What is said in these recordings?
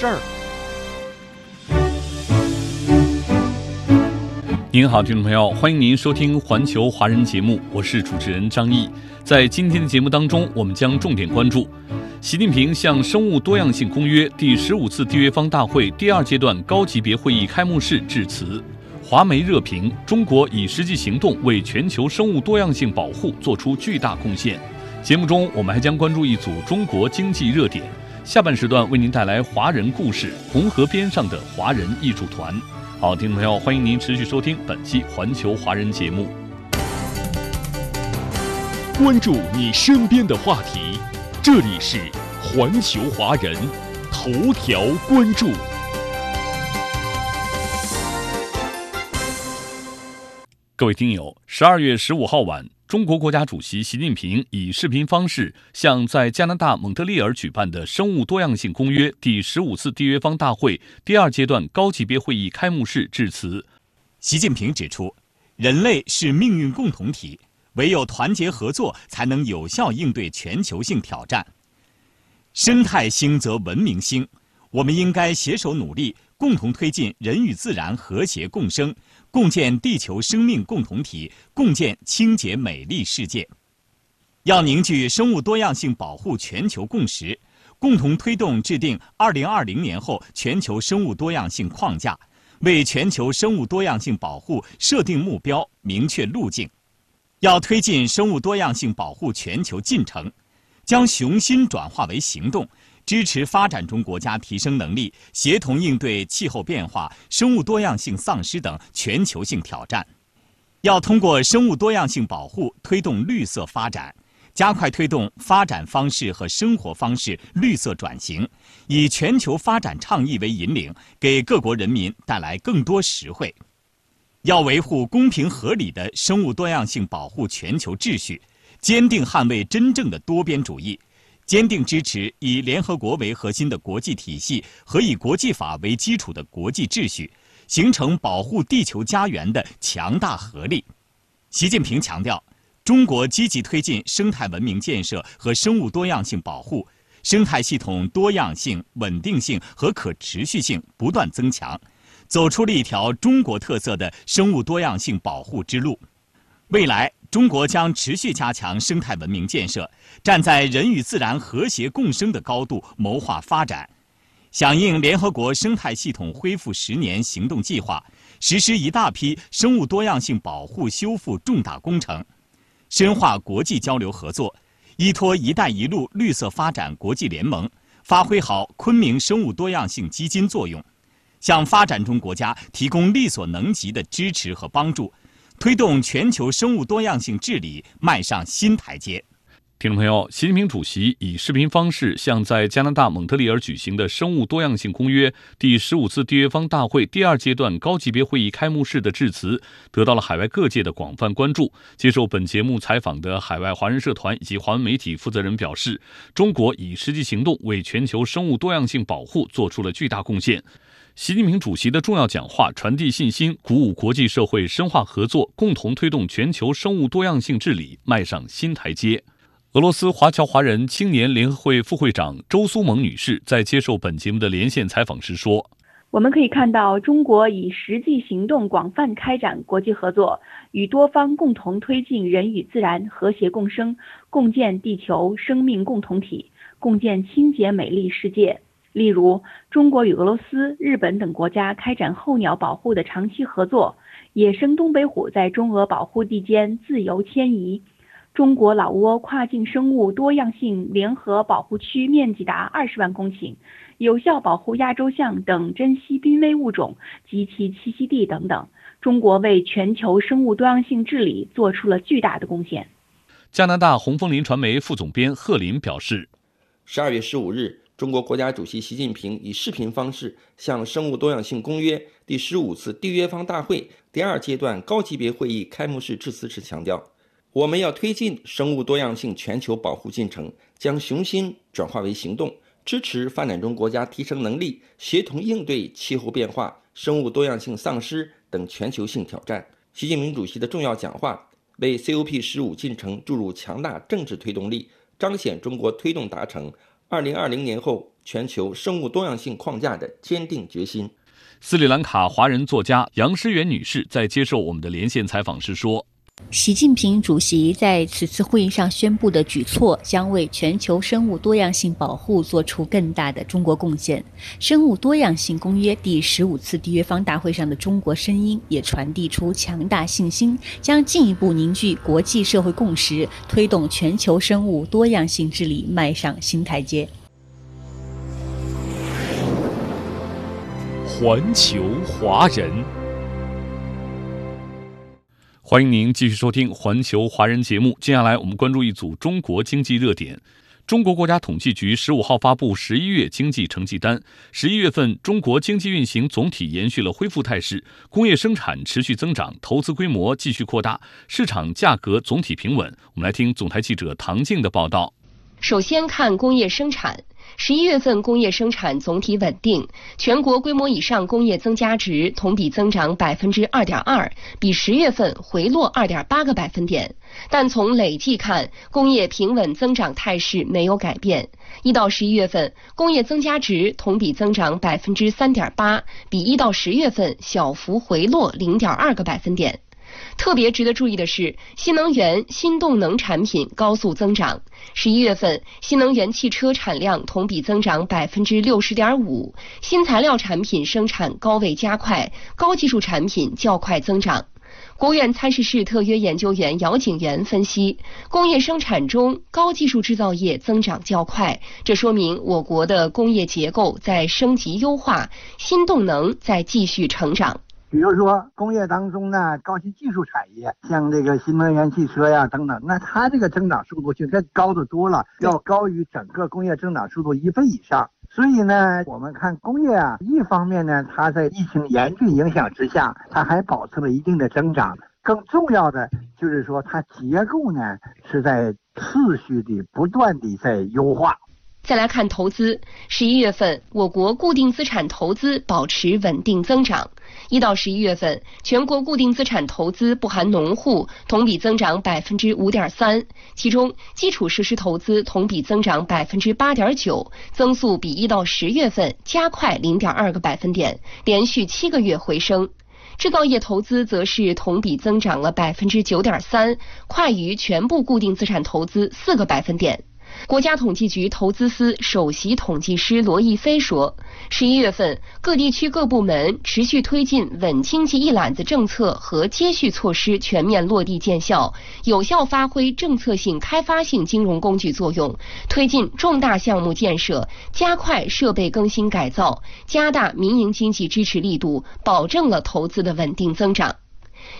事儿。您好，听众朋友，欢迎您收听环球华人节目，我是主持人张毅。在今天的节目当中，我们将重点关注习近平向《生物多样性公约》第十五次缔约方大会第二阶段高级别会议开幕式致辞。华媒热评：中国以实际行动为全球生物多样性保护做出巨大贡献。节目中，我们还将关注一组中国经济热点。下半时段为您带来华人故事——红河边上的华人艺术团。好，听众朋友，欢迎您持续收听本期《环球华人》节目。关注你身边的话题，这里是《环球华人》头条关注。各位听友，十二月十五号晚。中国国家主席习近平以视频方式向在加拿大蒙特利尔举办的《生物多样性公约》第十五次缔约方大会第二阶段高级别会议开幕式致辞。习近平指出，人类是命运共同体，唯有团结合作，才能有效应对全球性挑战。生态兴则文明兴，我们应该携手努力，共同推进人与自然和谐共生。共建地球生命共同体，共建清洁美丽世界。要凝聚生物多样性保护全球共识，共同推动制定二零二零年后全球生物多样性框架，为全球生物多样性保护设定目标、明确路径。要推进生物多样性保护全球进程，将雄心转化为行动。支持发展中国家提升能力，协同应对气候变化、生物多样性丧失等全球性挑战。要通过生物多样性保护推动绿色发展，加快推动发展方式和生活方式绿色转型，以全球发展倡议为引领，给各国人民带来更多实惠。要维护公平合理的生物多样性保护全球秩序，坚定捍卫真正的多边主义。坚定支持以联合国为核心的国际体系和以国际法为基础的国际秩序，形成保护地球家园的强大合力。习近平强调，中国积极推进生态文明建设和生物多样性保护，生态系统多样性、稳定性和可持续性不断增强，走出了一条中国特色的生物多样性保护之路。未来。中国将持续加强生态文明建设，站在人与自然和谐共生的高度谋划发展，响应联合国生态系统恢复十年行动计划，实施一大批生物多样性保护修复重大工程，深化国际交流合作，依托“一带一路”绿色发展国际联盟，发挥好昆明生物多样性基金作用，向发展中国家提供力所能及的支持和帮助。推动全球生物多样性治理迈上新台阶。听众朋友，习近平主席以视频方式向在加拿大蒙特利尔举行的《生物多样性公约》第十五次缔约方大会第二阶段高级别会议开幕式的致辞，得到了海外各界的广泛关注。接受本节目采访的海外华人社团以及华文媒体负责人表示，中国以实际行动为全球生物多样性保护做出了巨大贡献。习近平主席的重要讲话传递信心，鼓舞国际社会深化合作，共同推动全球生物多样性治理迈上新台阶。俄罗斯华侨华人青年联合会副会长周苏萌女士在接受本节目的连线采访时说：“我们可以看到，中国以实际行动广泛开展国际合作，与多方共同推进人与自然和谐共生，共建地球生命共同体，共建清洁美丽世界。”例如，中国与俄罗斯、日本等国家开展候鸟保护的长期合作，野生东北虎在中俄保护地间自由迁移；中国老挝跨境生物多样性联合保护区面积达二十万公顷，有效保护亚洲象等珍稀濒危物种及其栖息地等等。中国为全球生物多样性治理做出了巨大的贡献。加拿大红枫林传媒副总编贺林表示：“十二月十五日。”中国国家主席习近平以视频方式向《生物多样性公约》第十五次缔约方大会第二阶段高级别会议开幕式致辞时强调：“我们要推进生物多样性全球保护进程，将雄心转化为行动，支持发展中国家提升能力，协同应对气候变化、生物多样性丧失等全球性挑战。”习近平主席的重要讲话为 COP 十五进程注入强大政治推动力，彰显中国推动达成。二零二零年后全球生物多样性框架的坚定决心。斯里兰卡华人作家杨诗媛女士在接受我们的连线采访时说。习近平主席在此次会议上宣布的举措，将为全球生物多样性保护做出更大的中国贡献。生物多样性公约第十五次缔约方大会上的中国声音，也传递出强大信心，将进一步凝聚国际社会共识，推动全球生物多样性治理迈上新台阶。环球华人。欢迎您继续收听《环球华人》节目。接下来，我们关注一组中国经济热点。中国国家统计局十五号发布十一月经济成绩单。十一月份，中国经济运行总体延续了恢复态势，工业生产持续增长，投资规模继续扩大，市场价格总体平稳。我们来听总台记者唐静的报道。首先看工业生产。十一月份工业生产总体稳定，全国规模以上工业增加值同比增长百分之二点二，比十月份回落二点八个百分点。但从累计看，工业平稳增长态势没有改变。一到十一月份，工业增加值同比增长百分之三点八，比一到十月份小幅回落零点二个百分点。特别值得注意的是，新能源、新动能产品高速增长。十一月份，新能源汽车产量同比增长百分之六十点五，新材料产品生产高位加快，高技术产品较快增长。国务院参事室特约研究员姚景元分析，工业生产中高技术制造业增长较快，这说明我国的工业结构在升级优化，新动能在继续成长。比如说工业当中呢，高新技术产业，像这个新能源汽车呀等等，那它这个增长速度就该高得多了，要高于整个工业增长速度一倍以上。所以呢，我们看工业啊，一方面呢，它在疫情严峻影响之下，它还保持了一定的增长。更重要的就是说，它结构呢是在持续的、不断的在优化。再来看投资，十一月份我国固定资产投资保持稳定增长。一到十一月份，全国固定资产投资不含农户同比增长百分之五点三，其中基础设施投资同比增长百分之八点九，增速比一到十月份加快零点二个百分点，连续七个月回升。制造业投资则是同比增长了百分之九点三，快于全部固定资产投资四个百分点。国家统计局投资司首席统计师罗毅飞说，十一月份各地区各部门持续推进稳经济一揽子政策和接续措施全面落地见效，有效发挥政策性开发性金融工具作用，推进重大项目建设，加快设备更新改造，加大民营经济支持力度，保证了投资的稳定增长。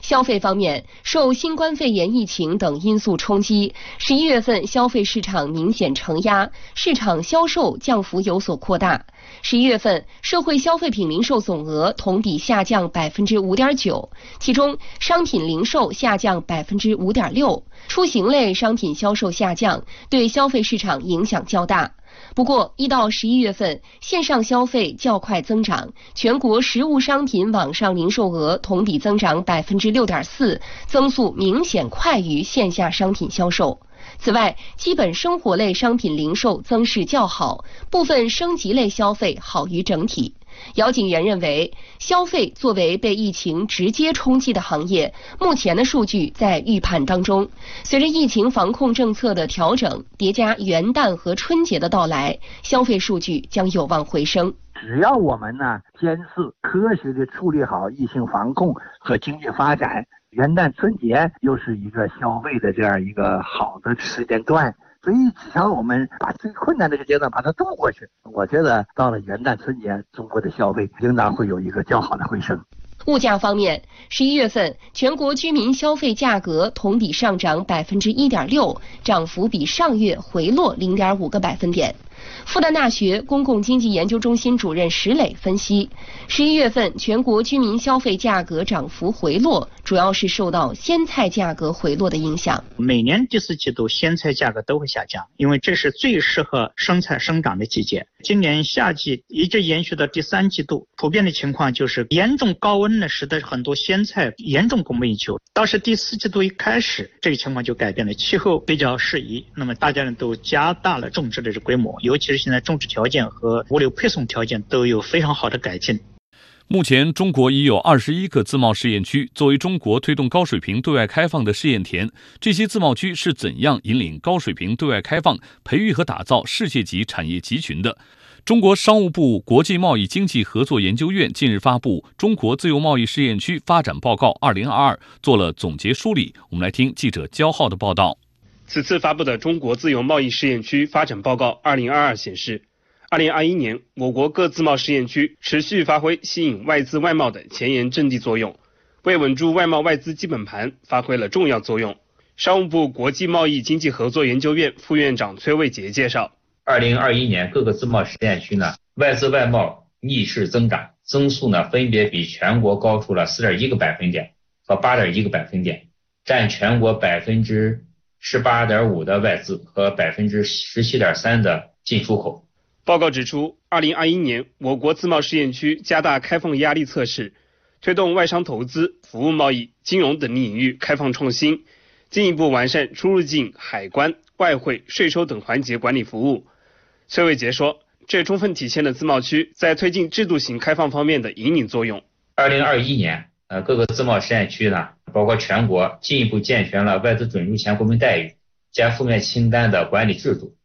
消费方面，受新冠肺炎疫情等因素冲击，十一月份消费市场明显承压，市场销售降幅有所扩大。十一月份社会消费品零售总额同比下降百分之五点九，其中商品零售下降百分之五点六，出行类商品销售下降，对消费市场影响较大。不过，一到十一月份，线上消费较快增长，全国实物商品网上零售额同比增长百分之六点四，增速明显快于线下商品销售。此外，基本生活类商品零售增势较好，部分升级类消费好于整体。姚景元认为，消费作为被疫情直接冲击的行业，目前的数据在预判当中。随着疫情防控政策的调整，叠加元旦和春节的到来，消费数据将有望回升。只要我们呢坚持科学的处理好疫情防控和经济发展，元旦春节又是一个消费的这样一个好的时间段。所以，只要我们把最困难这个阶段把它渡过去，我觉得到了元旦春节，中国的消费应当会有一个较好的回升。物价方面，十一月份全国居民消费价格同比上涨百分之一点六，涨幅比上月回落零点五个百分点。复旦大学公共经济研究中心主任石磊分析，十一月份全国居民消费价格涨幅回落，主要是受到鲜菜价格回落的影响。每年第四季度鲜菜价格都会下降，因为这是最适合生菜生长的季节。今年夏季一直延续到第三季度，普遍的情况就是严重高温呢，使得很多鲜菜严重供不应求。倒是第四季度一开始，这个情况就改变了，气候比较适宜，那么大家呢都加大了种植的这规模，尤其是现在种植条件和物流配送条件都有非常好的改进。目前，中国已有二十一个自贸试验区，作为中国推动高水平对外开放的试验田。这些自贸区是怎样引领高水平对外开放、培育和打造世界级产业集群的？中国商务部国际贸易经济合作研究院近日发布《中国自由贸易试验区发展报告（二零二二）》，做了总结梳理。我们来听记者焦浩的报道。此次发布的《中国自由贸易试验区发展报告（二零二二）》显示，二零二一年我国各自贸试验区持续发挥吸引外资外贸的前沿阵地作用，为稳住外贸外资基本盘发挥了重要作用。商务部国际贸易经济合作研究院副院长崔卫杰介绍。二零二一年各个自贸试验区呢，外资外贸逆势增长，增速呢分别比全国高出了四点一个百分点和八点一个百分点，占全国百分之十八点五的外资和百分之十七点三的进出口。报告指出，二零二一年我国自贸试验区加大开放压力测试，推动外商投资、服务贸易、金融等领域开放创新，进一步完善出入境、海关、外汇、税收等环节管理服务。崔伟杰说，这充分体现了自贸区在推进制度型开放方面的引领作用。二零二一年，呃，各个自贸试验区呢，包括全国，进一步健全了外资准入前国民待遇加负面清单的管理制度，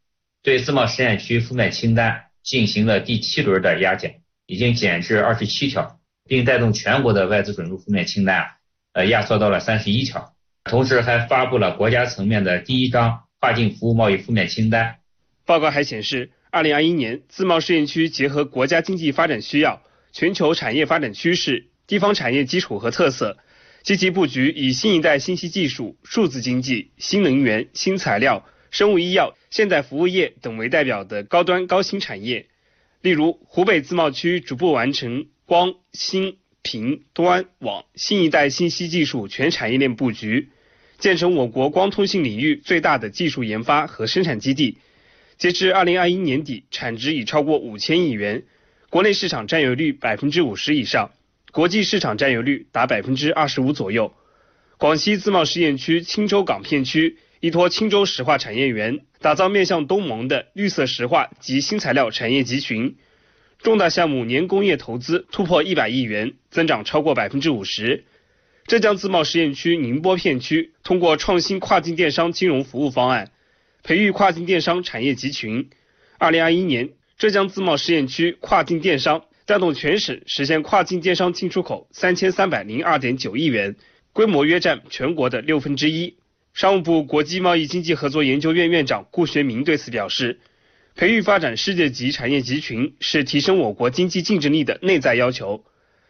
对自贸试验区负面清单进行了第七轮的压减，已经减至二十七条，并带动全国的外资准入负面清单啊，呃，压缩到了三十一条。同时还发布了国家层面的第一张跨境服务贸易负面清单。报告还显示。二零二一年，自贸试验区结合国家经济发展需要、全球产业发展趋势、地方产业基础和特色，积极布局以新一代信息技术、数字经济、新能源、新材料、生物医药、现代服务业等为代表的高端高新产业。例如，湖北自贸区逐步完成光、芯、频、端、网新一代信息技术全产业链布局，建成我国光通信领域最大的技术研发和生产基地。截至二零二一年底，产值已超过五千亿元，国内市场占有率百分之五十以上，国际市场占有率达百分之二十五左右。广西自贸试验区钦州港片区依托青州石化产业园，打造面向东盟的绿色石化及新材料产业集群，重大项目年工业投资突破一百亿元，增长超过百分之五十。浙江自贸试验区宁波片区通过创新跨境电商金融服务方案。培育跨境电商产业集群。二零二一年，浙江自贸试验区跨境电商带动全省实现跨境电商进出口三千三百零二点九亿元，规模约占全国的六分之一。商务部国际贸易经济合作研究院院长顾学明对此表示，培育发展世界级产业集群是提升我国经济竞争力的内在要求，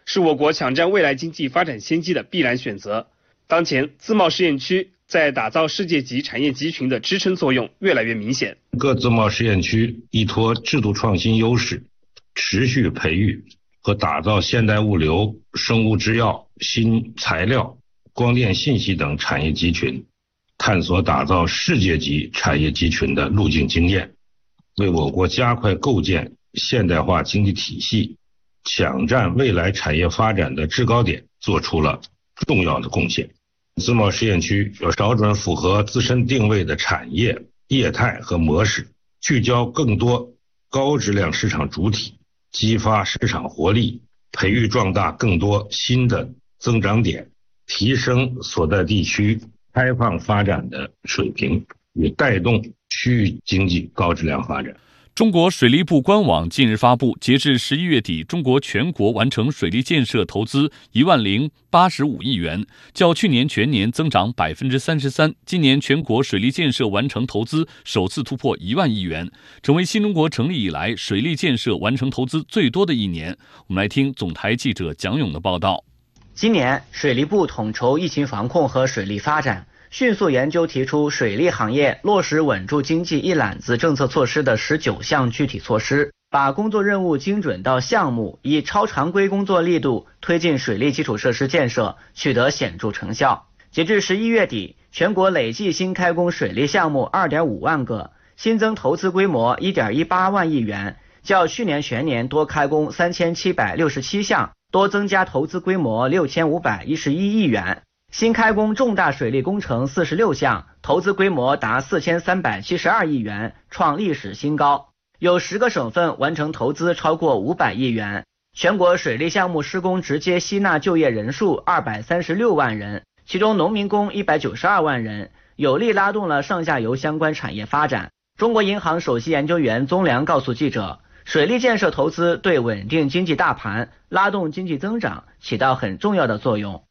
是我国抢占未来经济发展先机的必然选择。当前，自贸试验区。在打造世界级产业集群的支撑作用越来越明显。各自贸试验区依托制度创新优势，持续培育和打造现代物流、生物制药、新材料、光电信息等产业集群，探索打造世界级产业集群的路径经验，为我国加快构建现代化经济体系、抢占未来产业发展的制高点做出了重要的贡献。自贸试验区要找准符合自身定位的产业业态和模式，聚焦更多高质量市场主体，激发市场活力，培育壮大更多新的增长点，提升所在地区开放发展的水平，与带动区域经济高质量发展。中国水利部官网近日发布，截至十一月底，中国全国完成水利建设投资一万零八十五亿元，较去年全年增长百分之三十三。今年全国水利建设完成投资首次突破一万亿元，成为新中国成立以来水利建设完成投资最多的一年。我们来听总台记者蒋勇的报道。今年，水利部统筹疫情防控和水利发展。迅速研究提出水利行业落实稳住经济一揽子政策措施的十九项具体措施，把工作任务精准到项目，以超常规工作力度推进水利基础设施建设，取得显著成效。截至十一月底，全国累计新开工水利项目二点五万个，新增投资规模一点一八万亿元，较去年全年多开工三千七百六十七项，多增加投资规模六千五百一十一亿元。新开工重大水利工程四十六项，投资规模达四千三百七十二亿元，创历史新高。有十个省份完成投资超过五百亿元。全国水利项目施工直接吸纳就业人数二百三十六万人，其中农民工一百九十二万人，有力拉动了上下游相关产业发展。中国银行首席研究员宗良告诉记者，水利建设投资对稳定经济大盘、拉动经济增长起到很重要的作用。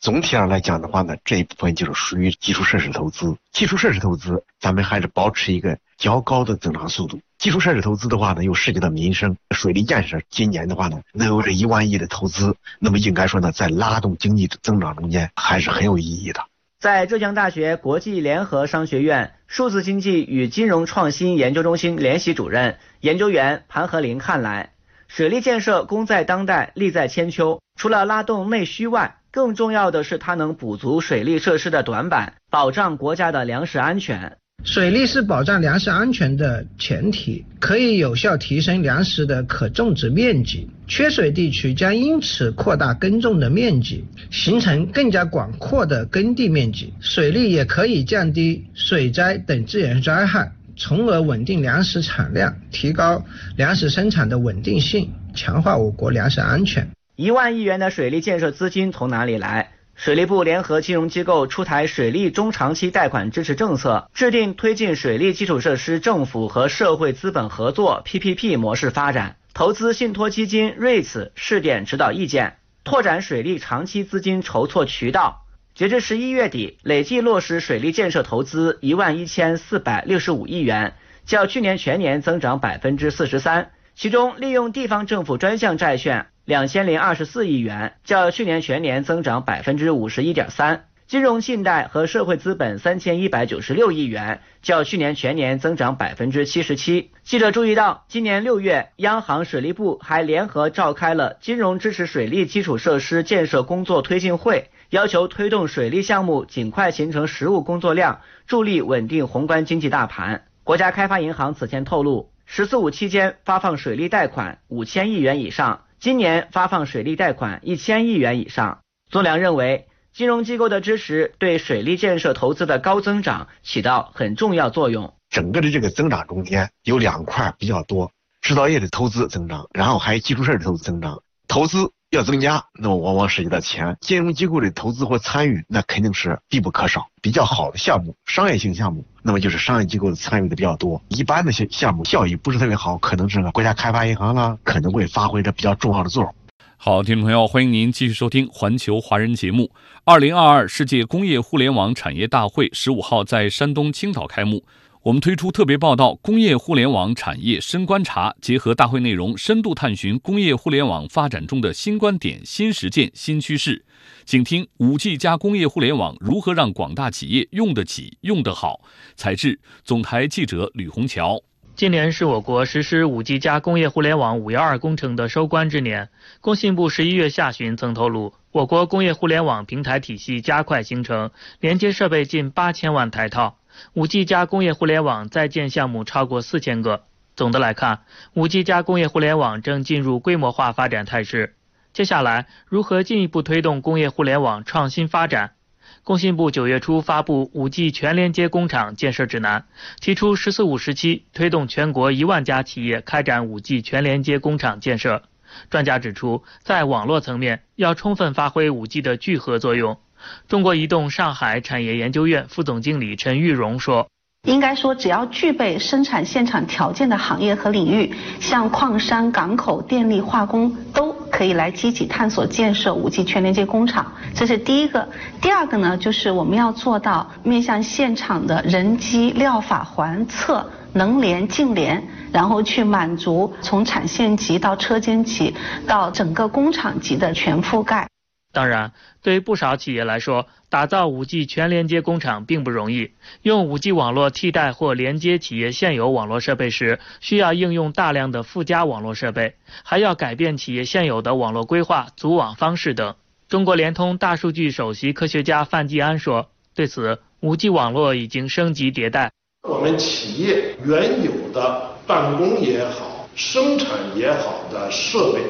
总体上来讲的话呢，这一部分就是属于基础设施投资。基础设施投资，咱们还是保持一个较高的增长速度。基础设施投资的话呢，又涉及到民生、水利建设。今年的话呢，能有这一万亿的投资，那么应该说呢，在拉动经济增长中间还是很有意义的。在浙江大学国际联合商学院数字经济与金融创新研究中心联席主任研究员盘和林看来，水利建设功在当代，利在千秋。除了拉动内需外，更重要的是，它能补足水利设施的短板，保障国家的粮食安全。水利是保障粮食安全的前提，可以有效提升粮食的可种植面积。缺水地区将因此扩大耕种的面积，形成更加广阔的耕地面积。水利也可以降低水灾等自然灾害，从而稳定粮食产量，提高粮食生产的稳定性，强化我国粮食安全。一万亿元的水利建设资金从哪里来？水利部联合金融机构出台水利中长期贷款支持政策，制定推进水利基础设施政府和社会资本合作 （PPP） 模式发展，投资信托基金 REITs 试点指导意见，拓展水利长期资金筹措渠道。截至十一月底，累计落实水利建设投资一万一千四百六十五亿元，较去年全年增长百分之四十三。其中，利用地方政府专项债券。两千零二十四亿元，较去年全年增长百分之五十一点三；金融信贷和社会资本三千一百九十六亿元，较去年全年增长百分之七十七。记者注意到，今年六月，央行水利部还联合召开了金融支持水利基础设施建设工作推进会，要求推动水利项目尽快形成实务工作量，助力稳定宏观经济大盘。国家开发银行此前透露，“十四五”期间发放水利贷款五千亿元以上。今年发放水利贷款一千亿元以上。宗良认为，金融机构的支持对水利建设投资的高增长起到很重要作用。整个的这个增长中间有两块比较多：制造业的投资增长，然后还有基础设施投资增长。投资。要增加，那么往往涉及到钱。金融机构的投资或参与，那肯定是必不可少。比较好的项目，商业性项目，那么就是商业机构的参与的比较多。一般的项项目效益不是特别好，可能是国家开发银行啦，可能会发挥着比较重要的作用。好，听众朋友，欢迎您继续收听《环球华人》节目。二零二二世界工业互联网产业大会十五号在山东青岛开幕。我们推出特别报道《工业互联网产业深观察》，结合大会内容，深度探寻工业互联网发展中的新观点、新实践、新趋势。请听五 G 加工业互联网如何让广大企业用得起、用得好。采制总台记者吕红桥。今年是我国实施五 G 加工业互联网“五幺二”工程的收官之年。工信部十一月下旬曾透露，我国工业互联网平台体系加快形成，连接设备近八千万台套。五 G 加工业互联网在建项目超过四千个。总的来看，五 G 加工业互联网正进入规模化发展态势。接下来，如何进一步推动工业互联网创新发展？工信部九月初发布《五 G 全连接工厂建设指南》，提出“十四五”时期推动全国一万家企业开展五 G 全连接工厂建设。专家指出，在网络层面，要充分发挥五 G 的聚合作用。中国移动上海产业研究院副总经理陈玉荣说：“应该说，只要具备生产现场条件的行业和领域，像矿山、港口、电力、化工，都可以来积极探索建设五 G 全连接工厂。这是第一个。第二个呢，就是我们要做到面向现场的人机、料法、环测能联、近联，然后去满足从产线级到车间级到整个工厂级的全覆盖。”当然，对于不少企业来说，打造 5G 全连接工厂并不容易。用 5G 网络替代或连接企业现有网络设备时，需要应用大量的附加网络设备，还要改变企业现有的网络规划、组网方式等。中国联通大数据首席科学家范继安说：“对此，5G 网络已经升级迭代。我们企业原有的办公也好、生产也好的设备，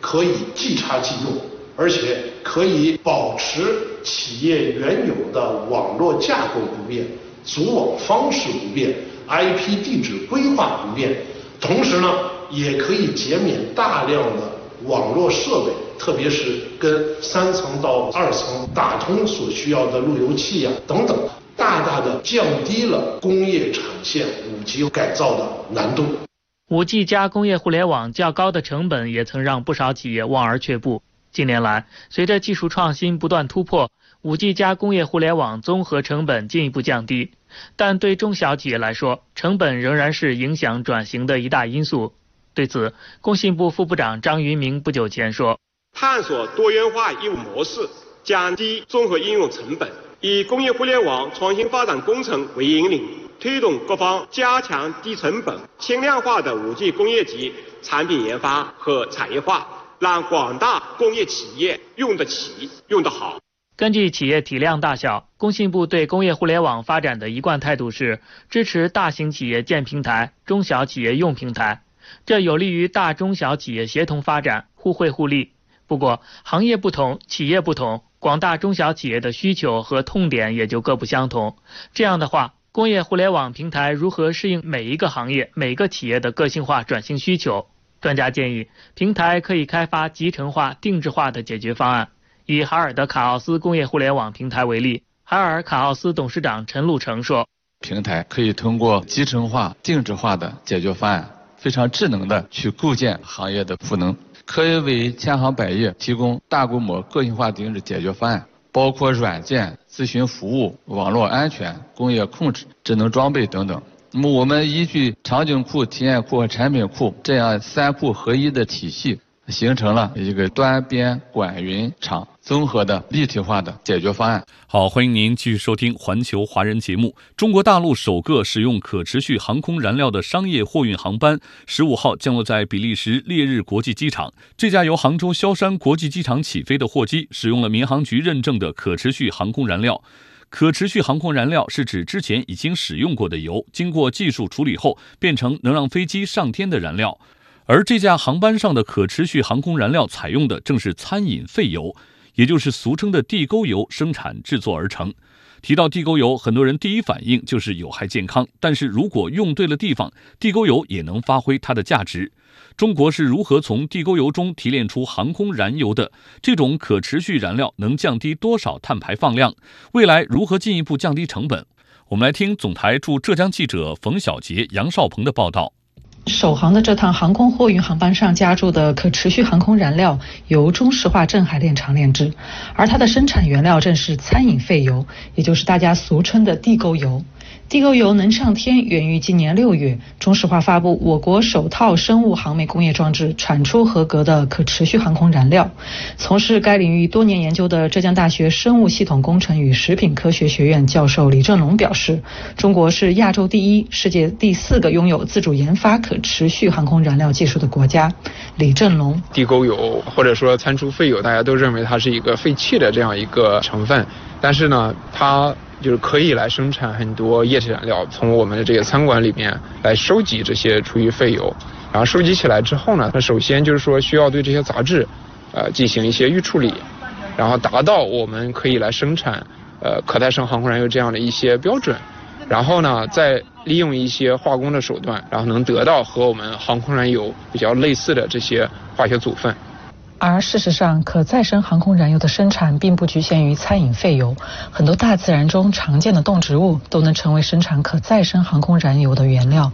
可以即插即用。”而且可以保持企业原有的网络架构不变、组网方式不变、IP 地址规划不变，同时呢，也可以减免大量的网络设备，特别是跟三层到二层打通所需要的路由器呀等等，大大的降低了工业产线五 G 改造的难度。五 G 加工业互联网较高的成本，也曾让不少企业望而却步。近年来，随着技术创新不断突破，5G 加工业互联网综合成本进一步降低。但对中小企业来说，成本仍然是影响转型的一大因素。对此，工信部副部长张云明不久前说：“探索多元化业务模式，降低综合应用成本，以工业互联网创新发展工程为引领，推动各方加强低成本、轻量化的 5G 工业级产品研发和产业化。”让广大工业企业用得起、用得好。根据企业体量大小，工信部对工业互联网发展的一贯态度是支持大型企业建平台，中小企业用平台，这有利于大中小企业协同发展、互惠互利。不过，行业不同，企业不同，广大中小企业的需求和痛点也就各不相同。这样的话，工业互联网平台如何适应每一个行业、每个企业的个性化转型需求？专家建议，平台可以开发集成化、定制化的解决方案。以海尔的卡奥斯工业互联网平台为例，海尔卡奥斯董事长陈路成说：“平台可以通过集成化、定制化的解决方案，非常智能的去构建行业的赋能，可以为千行百业提供大规模个性化定制解决方案，包括软件、咨询服务、网络安全、工业控制、智能装备等等。”那么，我们依据场景库、体验库和产品库这样三库合一的体系，形成了一个端边管云厂综合的立体化的解决方案。好，欢迎您继续收听环球华人节目。中国大陆首个使用可持续航空燃料的商业货运航班十五号降落在比利时烈日国际机场。这架由杭州萧山国际机场起飞的货机，使用了民航局认证的可持续航空燃料。可持续航空燃料是指之前已经使用过的油，经过技术处理后变成能让飞机上天的燃料。而这架航班上的可持续航空燃料采用的正是餐饮废油，也就是俗称的地沟油生产制作而成。提到地沟油，很多人第一反应就是有害健康，但是如果用对了地方，地沟油也能发挥它的价值。中国是如何从地沟油中提炼出航空燃油的？这种可持续燃料能降低多少碳排放量？未来如何进一步降低成本？我们来听总台驻浙江记者冯小杰、杨少鹏的报道。首航的这趟航空货运航班上加注的可持续航空燃料由中石化镇海炼厂炼制，而它的生产原料正是餐饮废油，也就是大家俗称的地沟油。地沟油能上天源于今年六月，中石化发布我国首套生物航媒工业装置产出合格的可持续航空燃料。从事该领域多年研究的浙江大学生物系统工程与食品科学学院教授李正龙表示，中国是亚洲第一、世界第四个拥有自主研发可持续航空燃料技术的国家。李正龙，地沟油或者说餐厨废油，大家都认为它是一个废弃的这样一个成分，但是呢，它。就是可以来生产很多液体燃料，从我们的这个餐馆里面来收集这些厨余废油，然后收集起来之后呢，那首先就是说需要对这些杂质，呃进行一些预处理，然后达到我们可以来生产呃可再生航空燃油这样的一些标准，然后呢再利用一些化工的手段，然后能得到和我们航空燃油比较类似的这些化学组分。而事实上，可再生航空燃油的生产并不局限于餐饮废油，很多大自然中常见的动植物都能成为生产可再生航空燃油的原料。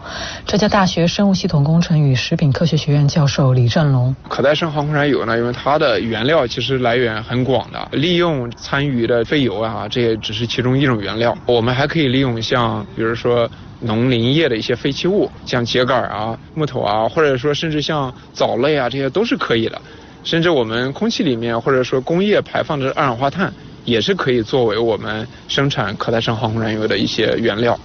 浙江大学生物系统工程与食品科学学院教授李振龙：可再生航空燃油呢，因为它的原料其实来源很广的，利用餐余的废油啊，这也只是其中一种原料。我们还可以利用像比如说农林业的一些废弃物，像秸秆啊、木头啊，或者说甚至像藻类啊，这些都是可以的。甚至我们空气里面或者说工业排放的二氧化碳，也是可以作为我们生产可再生航空燃油的一些原料。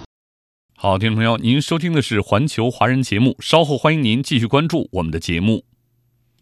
好，听众朋友，您收听的是环球华人节目，稍后欢迎您继续关注我们的节目。